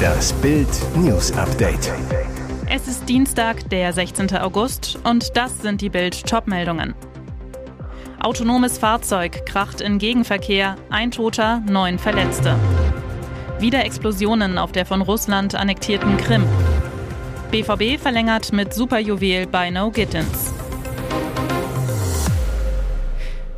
Das Bild News Update. Es ist Dienstag, der 16. August und das sind die Bild Topmeldungen. Autonomes Fahrzeug kracht in Gegenverkehr, ein Toter, neun Verletzte. Wieder Explosionen auf der von Russland annektierten Krim. BVB verlängert mit Superjuwel bei No Gittens.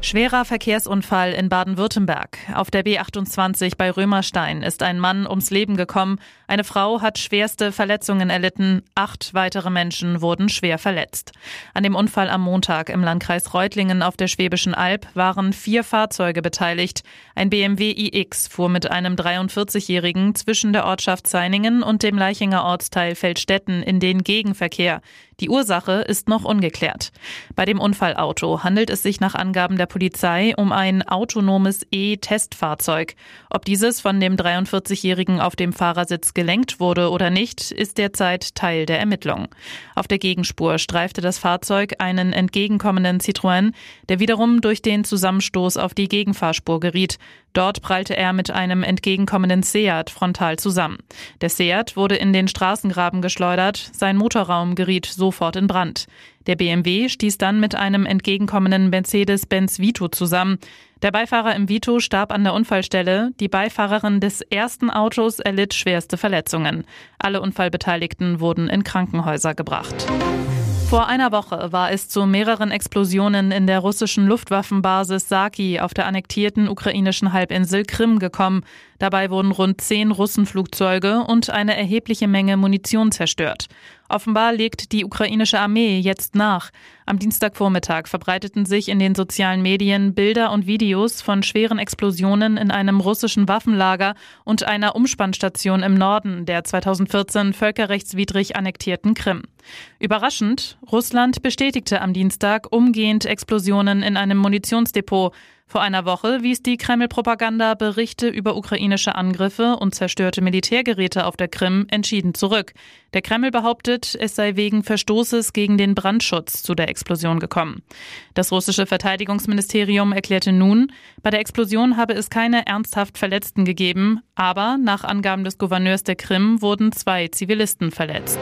Schwerer Verkehrsunfall in Baden-Württemberg. Auf der B28 bei Römerstein ist ein Mann ums Leben gekommen. Eine Frau hat schwerste Verletzungen erlitten. Acht weitere Menschen wurden schwer verletzt. An dem Unfall am Montag im Landkreis Reutlingen auf der Schwäbischen Alb waren vier Fahrzeuge beteiligt. Ein BMW iX fuhr mit einem 43-Jährigen zwischen der Ortschaft Zeiningen und dem Leichinger Ortsteil Feldstetten in den Gegenverkehr. Die Ursache ist noch ungeklärt. Bei dem Unfallauto handelt es sich nach Angaben der Polizei um ein autonomes E-Testfahrzeug. Ob dieses von dem 43-Jährigen auf dem Fahrersitz gelenkt wurde oder nicht, ist derzeit Teil der Ermittlung. Auf der Gegenspur streifte das Fahrzeug einen entgegenkommenden Citroën, der wiederum durch den Zusammenstoß auf die Gegenfahrspur geriet. Dort prallte er mit einem entgegenkommenden Seat frontal zusammen. Der Seat wurde in den Straßengraben geschleudert, sein Motorraum geriet sofort in Brand. Der BMW stieß dann mit einem entgegenkommenden Mercedes-Benz Vito zusammen. Der Beifahrer im Vito starb an der Unfallstelle. Die Beifahrerin des ersten Autos erlitt schwerste Verletzungen. Alle Unfallbeteiligten wurden in Krankenhäuser gebracht. Vor einer Woche war es zu mehreren Explosionen in der russischen Luftwaffenbasis Saki auf der annektierten ukrainischen Halbinsel Krim gekommen. Dabei wurden rund zehn Russenflugzeuge und eine erhebliche Menge Munition zerstört. Offenbar legt die ukrainische Armee jetzt nach. Am Dienstagvormittag verbreiteten sich in den sozialen Medien Bilder und Videos von schweren Explosionen in einem russischen Waffenlager und einer Umspannstation im Norden der 2014 völkerrechtswidrig annektierten Krim. Überraschend, Russland bestätigte am Dienstag umgehend Explosionen in einem Munitionsdepot. Vor einer Woche wies die Kreml-Propaganda Berichte über ukrainische Angriffe und zerstörte Militärgeräte auf der Krim entschieden zurück. Der Kreml behauptet, es sei wegen Verstoßes gegen den Brandschutz zu der Explosion gekommen. Das russische Verteidigungsministerium erklärte nun, bei der Explosion habe es keine ernsthaft Verletzten gegeben, aber nach Angaben des Gouverneurs der Krim wurden zwei Zivilisten verletzt.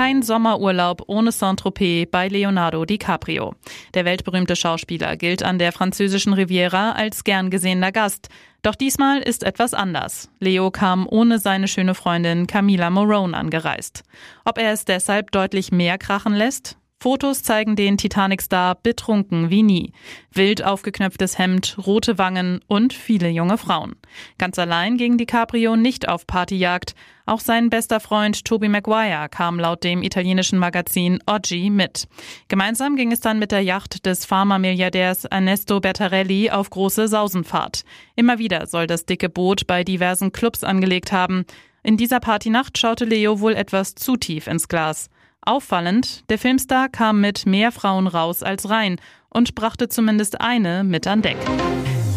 Kein Sommerurlaub ohne Saint-Tropez bei Leonardo DiCaprio. Der weltberühmte Schauspieler gilt an der französischen Riviera als gern gesehener Gast. Doch diesmal ist etwas anders. Leo kam ohne seine schöne Freundin Camila Morone angereist. Ob er es deshalb deutlich mehr krachen lässt? Fotos zeigen den Titanic-Star betrunken wie nie. Wild aufgeknöpftes Hemd, rote Wangen und viele junge Frauen. Ganz allein ging DiCaprio nicht auf Partyjagd. Auch sein bester Freund Toby Maguire kam laut dem italienischen Magazin Oggi mit. Gemeinsam ging es dann mit der Yacht des Pharma-Milliardärs Ernesto Bertarelli auf große Sausenfahrt. Immer wieder soll das dicke Boot bei diversen Clubs angelegt haben. In dieser Partynacht schaute Leo wohl etwas zu tief ins Glas. Auffallend, der Filmstar kam mit mehr Frauen raus als rein und brachte zumindest eine mit an Deck.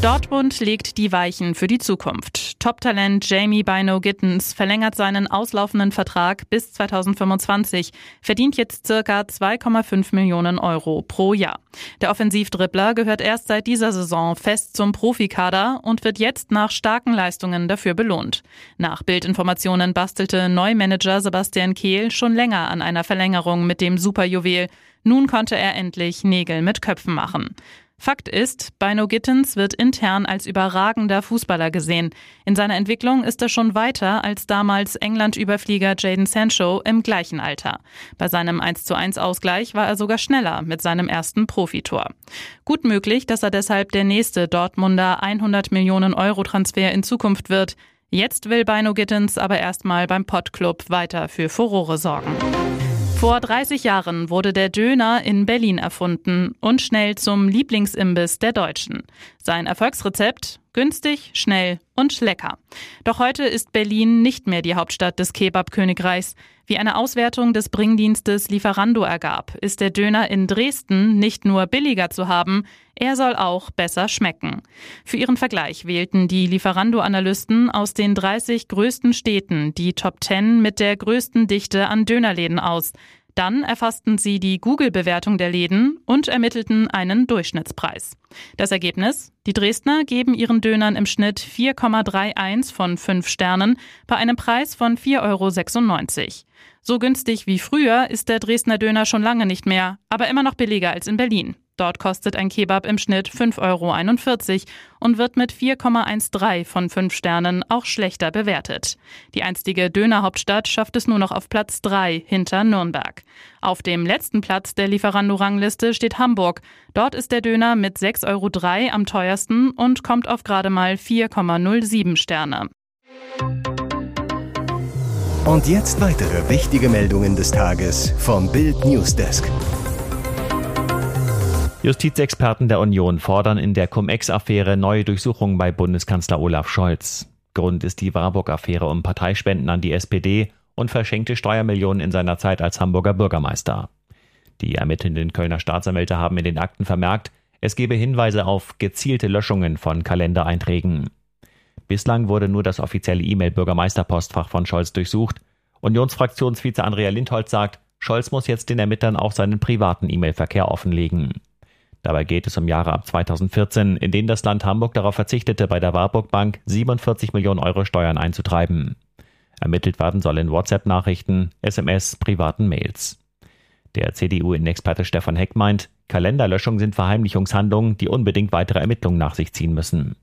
Dortmund legt die Weichen für die Zukunft. Top-Talent Jamie Bino Gittens verlängert seinen auslaufenden Vertrag bis 2025, verdient jetzt circa 2,5 Millionen Euro pro Jahr. Der Offensivdribbler gehört erst seit dieser Saison fest zum Profikader und wird jetzt nach starken Leistungen dafür belohnt. Nach Bildinformationen bastelte Neumanager Sebastian Kehl schon länger an einer Verlängerung mit dem Superjuwel. Nun konnte er endlich Nägel mit Köpfen machen. Fakt ist, Bino Gittens wird intern als überragender Fußballer gesehen. In seiner Entwicklung ist er schon weiter als damals England-Überflieger Jaden Sancho im gleichen Alter. Bei seinem 1:1 Ausgleich war er sogar schneller mit seinem ersten Profitor. Gut möglich, dass er deshalb der nächste Dortmunder 100 Millionen Euro Transfer in Zukunft wird. Jetzt will Bino Gittens aber erstmal beim Pottclub weiter für Furore sorgen. Vor 30 Jahren wurde der Döner in Berlin erfunden und schnell zum Lieblingsimbiss der Deutschen. Sein Erfolgsrezept? Günstig, schnell und lecker. Doch heute ist Berlin nicht mehr die Hauptstadt des Kebab-Königreichs. Wie eine Auswertung des Bringdienstes Lieferando ergab, ist der Döner in Dresden nicht nur billiger zu haben, er soll auch besser schmecken. Für ihren Vergleich wählten die Lieferando-Analysten aus den 30 größten Städten die Top 10 mit der größten Dichte an Dönerläden aus. Dann erfassten sie die Google-Bewertung der Läden und ermittelten einen Durchschnittspreis. Das Ergebnis? Die Dresdner geben ihren Dönern im Schnitt 4,31 von 5 Sternen bei einem Preis von 4,96 Euro. So günstig wie früher ist der Dresdner Döner schon lange nicht mehr, aber immer noch billiger als in Berlin. Dort kostet ein Kebab im Schnitt 5,41 Euro und wird mit 4,13 von 5 Sternen auch schlechter bewertet. Die einstige Dönerhauptstadt schafft es nur noch auf Platz 3 hinter Nürnberg. Auf dem letzten Platz der Lieferando-Rangliste steht Hamburg. Dort ist der Döner mit 6,03 Euro am teuersten und kommt auf gerade mal 4,07 Sterne. Und jetzt weitere wichtige Meldungen des Tages vom Bild Newsdesk. Justizexperten der Union fordern in der Cum-Ex-Affäre neue Durchsuchungen bei Bundeskanzler Olaf Scholz. Grund ist die Warburg-Affäre um Parteispenden an die SPD und verschenkte Steuermillionen in seiner Zeit als Hamburger Bürgermeister. Die ermittelnden Kölner Staatsanwälte haben in den Akten vermerkt, es gebe Hinweise auf gezielte Löschungen von Kalendereinträgen. Bislang wurde nur das offizielle E-Mail-Bürgermeisterpostfach von Scholz durchsucht. Unionsfraktionsvize Andrea Lindholz sagt, Scholz muss jetzt den Ermittlern auch seinen privaten E-Mail-Verkehr offenlegen. Dabei geht es um Jahre ab 2014, in denen das Land Hamburg darauf verzichtete, bei der Warburg Bank 47 Millionen Euro Steuern einzutreiben. Ermittelt werden soll in WhatsApp-Nachrichten, SMS, privaten Mails. Der CDU-Innenexperte Stefan Heck meint, Kalenderlöschungen sind Verheimlichungshandlungen, die unbedingt weitere Ermittlungen nach sich ziehen müssen.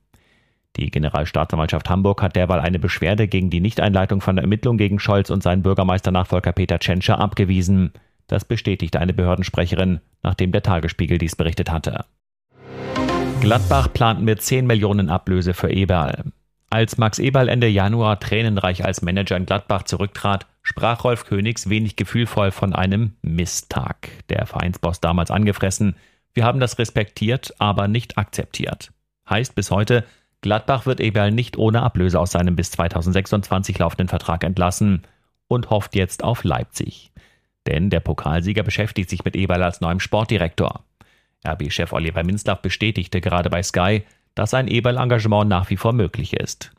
Die Generalstaatsanwaltschaft Hamburg hat derweil eine Beschwerde gegen die Nichteinleitung von Ermittlungen gegen Scholz und seinen Bürgermeisternachfolger Peter Tschentscher abgewiesen. Das bestätigte eine Behördensprecherin, nachdem der Tagesspiegel dies berichtet hatte. Gladbach plant mit 10 Millionen Ablöse für Eberl. Als Max Eberl Ende Januar tränenreich als Manager in Gladbach zurücktrat, sprach Rolf Königs wenig gefühlvoll von einem Misstag. Der Vereinsboss damals angefressen. Wir haben das respektiert, aber nicht akzeptiert. Heißt bis heute, Gladbach wird Eberl nicht ohne Ablöse aus seinem bis 2026 laufenden Vertrag entlassen und hofft jetzt auf Leipzig. Denn der Pokalsieger beschäftigt sich mit Eberl als neuem Sportdirektor. RB-Chef Oliver Minzlaff bestätigte gerade bei Sky, dass ein Eberl-Engagement nach wie vor möglich ist.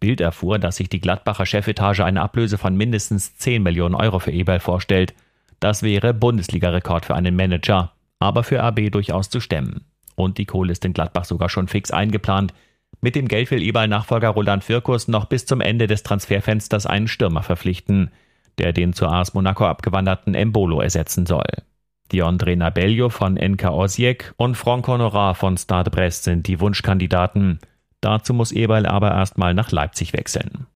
Bild erfuhr, dass sich die Gladbacher Chefetage eine Ablöse von mindestens 10 Millionen Euro für Eberl vorstellt. Das wäre Bundesliga-Rekord für einen Manager, aber für RB durchaus zu stemmen. Und die Kohle ist in Gladbach sogar schon fix eingeplant. Mit dem Geld will Eberl-Nachfolger Roland Firkus noch bis zum Ende des Transferfensters einen Stürmer verpflichten der den zu AS Monaco abgewanderten Embolo ersetzen soll. Diondre Nabello von NK Osijek und Franck Honorat von Stade Brest sind die Wunschkandidaten. Dazu muss Eberl aber erstmal nach Leipzig wechseln.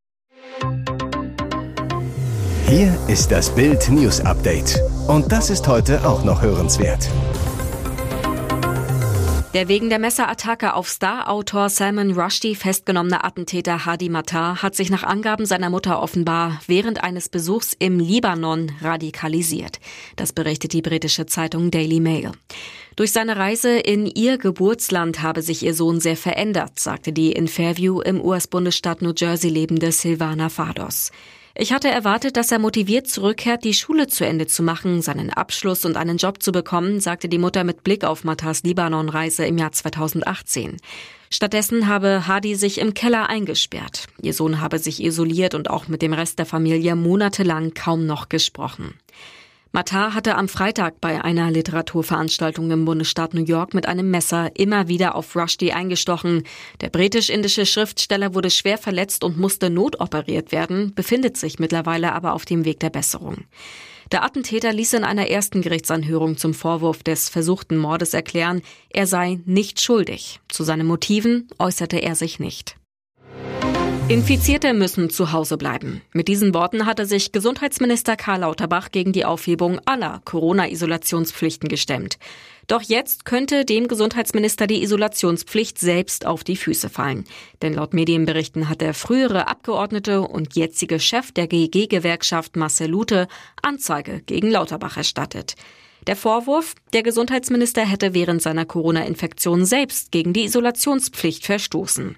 Hier ist das Bild News Update. Und das ist heute auch noch hörenswert. Der wegen der Messerattacke auf Star-Autor Salman Rushdie festgenommene Attentäter Hadi Matar hat sich nach Angaben seiner Mutter offenbar während eines Besuchs im Libanon radikalisiert. Das berichtet die britische Zeitung Daily Mail. Durch seine Reise in ihr Geburtsland habe sich ihr Sohn sehr verändert, sagte die in Fairview im US-Bundesstaat New Jersey lebende Silvana Fados. Ich hatte erwartet, dass er motiviert zurückkehrt, die Schule zu Ende zu machen, seinen Abschluss und einen Job zu bekommen, sagte die Mutter mit Blick auf Matas Libanon-Reise im Jahr 2018. Stattdessen habe Hadi sich im Keller eingesperrt. Ihr Sohn habe sich isoliert und auch mit dem Rest der Familie monatelang kaum noch gesprochen. Matar hatte am Freitag bei einer Literaturveranstaltung im Bundesstaat New York mit einem Messer immer wieder auf Rushdie eingestochen. Der britisch-indische Schriftsteller wurde schwer verletzt und musste notoperiert werden, befindet sich mittlerweile aber auf dem Weg der Besserung. Der Attentäter ließ in einer ersten Gerichtsanhörung zum Vorwurf des versuchten Mordes erklären, er sei nicht schuldig. Zu seinen Motiven äußerte er sich nicht. Infizierte müssen zu Hause bleiben. Mit diesen Worten hatte sich Gesundheitsminister Karl Lauterbach gegen die Aufhebung aller Corona-Isolationspflichten gestemmt. Doch jetzt könnte dem Gesundheitsminister die Isolationspflicht selbst auf die Füße fallen. Denn laut Medienberichten hat der frühere Abgeordnete und jetzige Chef der GEG-Gewerkschaft Marcel Lute Anzeige gegen Lauterbach erstattet. Der Vorwurf, der Gesundheitsminister hätte während seiner Corona-Infektion selbst gegen die Isolationspflicht verstoßen.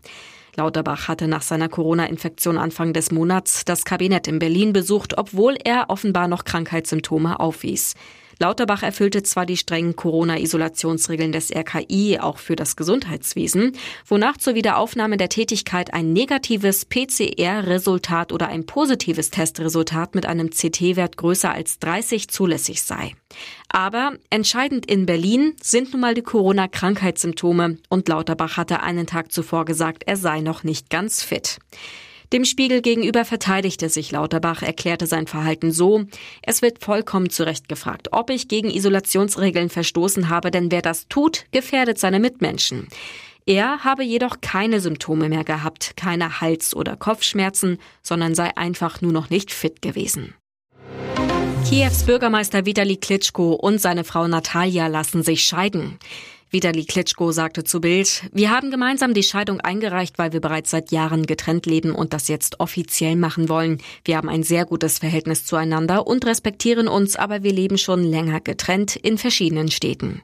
Lauterbach hatte nach seiner Corona-Infektion Anfang des Monats das Kabinett in Berlin besucht, obwohl er offenbar noch Krankheitssymptome aufwies. Lauterbach erfüllte zwar die strengen Corona-Isolationsregeln des RKI auch für das Gesundheitswesen, wonach zur Wiederaufnahme der Tätigkeit ein negatives PCR-Resultat oder ein positives Testresultat mit einem CT-Wert größer als 30 zulässig sei. Aber entscheidend in Berlin sind nun mal die Corona-Krankheitssymptome und Lauterbach hatte einen Tag zuvor gesagt, er sei noch nicht ganz fit. Dem Spiegel gegenüber verteidigte sich Lauterbach, erklärte sein Verhalten so, es wird vollkommen zu Recht gefragt, ob ich gegen Isolationsregeln verstoßen habe, denn wer das tut, gefährdet seine Mitmenschen. Er habe jedoch keine Symptome mehr gehabt, keine Hals- oder Kopfschmerzen, sondern sei einfach nur noch nicht fit gewesen. Kiews Bürgermeister Vitali Klitschko und seine Frau Natalia lassen sich scheiden. Vitali Klitschko sagte zu Bild, wir haben gemeinsam die Scheidung eingereicht, weil wir bereits seit Jahren getrennt leben und das jetzt offiziell machen wollen. Wir haben ein sehr gutes Verhältnis zueinander und respektieren uns, aber wir leben schon länger getrennt in verschiedenen Städten.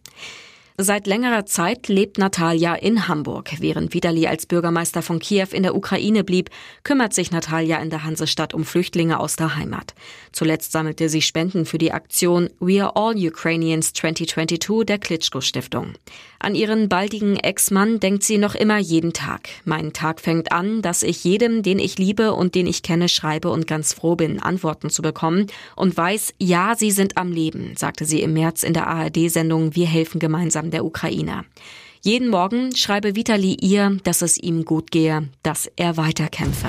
Seit längerer Zeit lebt Natalia in Hamburg. Während Vitali als Bürgermeister von Kiew in der Ukraine blieb, kümmert sich Natalia in der Hansestadt um Flüchtlinge aus der Heimat. Zuletzt sammelte sie Spenden für die Aktion We Are All Ukrainians 2022 der Klitschko Stiftung. An ihren baldigen Ex-Mann denkt sie noch immer jeden Tag. Mein Tag fängt an, dass ich jedem, den ich liebe und den ich kenne, schreibe und ganz froh bin, Antworten zu bekommen und weiß, ja, sie sind am Leben, sagte sie im März in der ARD-Sendung Wir helfen gemeinsam der Ukraine. Jeden Morgen schreibe Vitali ihr, dass es ihm gut gehe, dass er weiterkämpfe.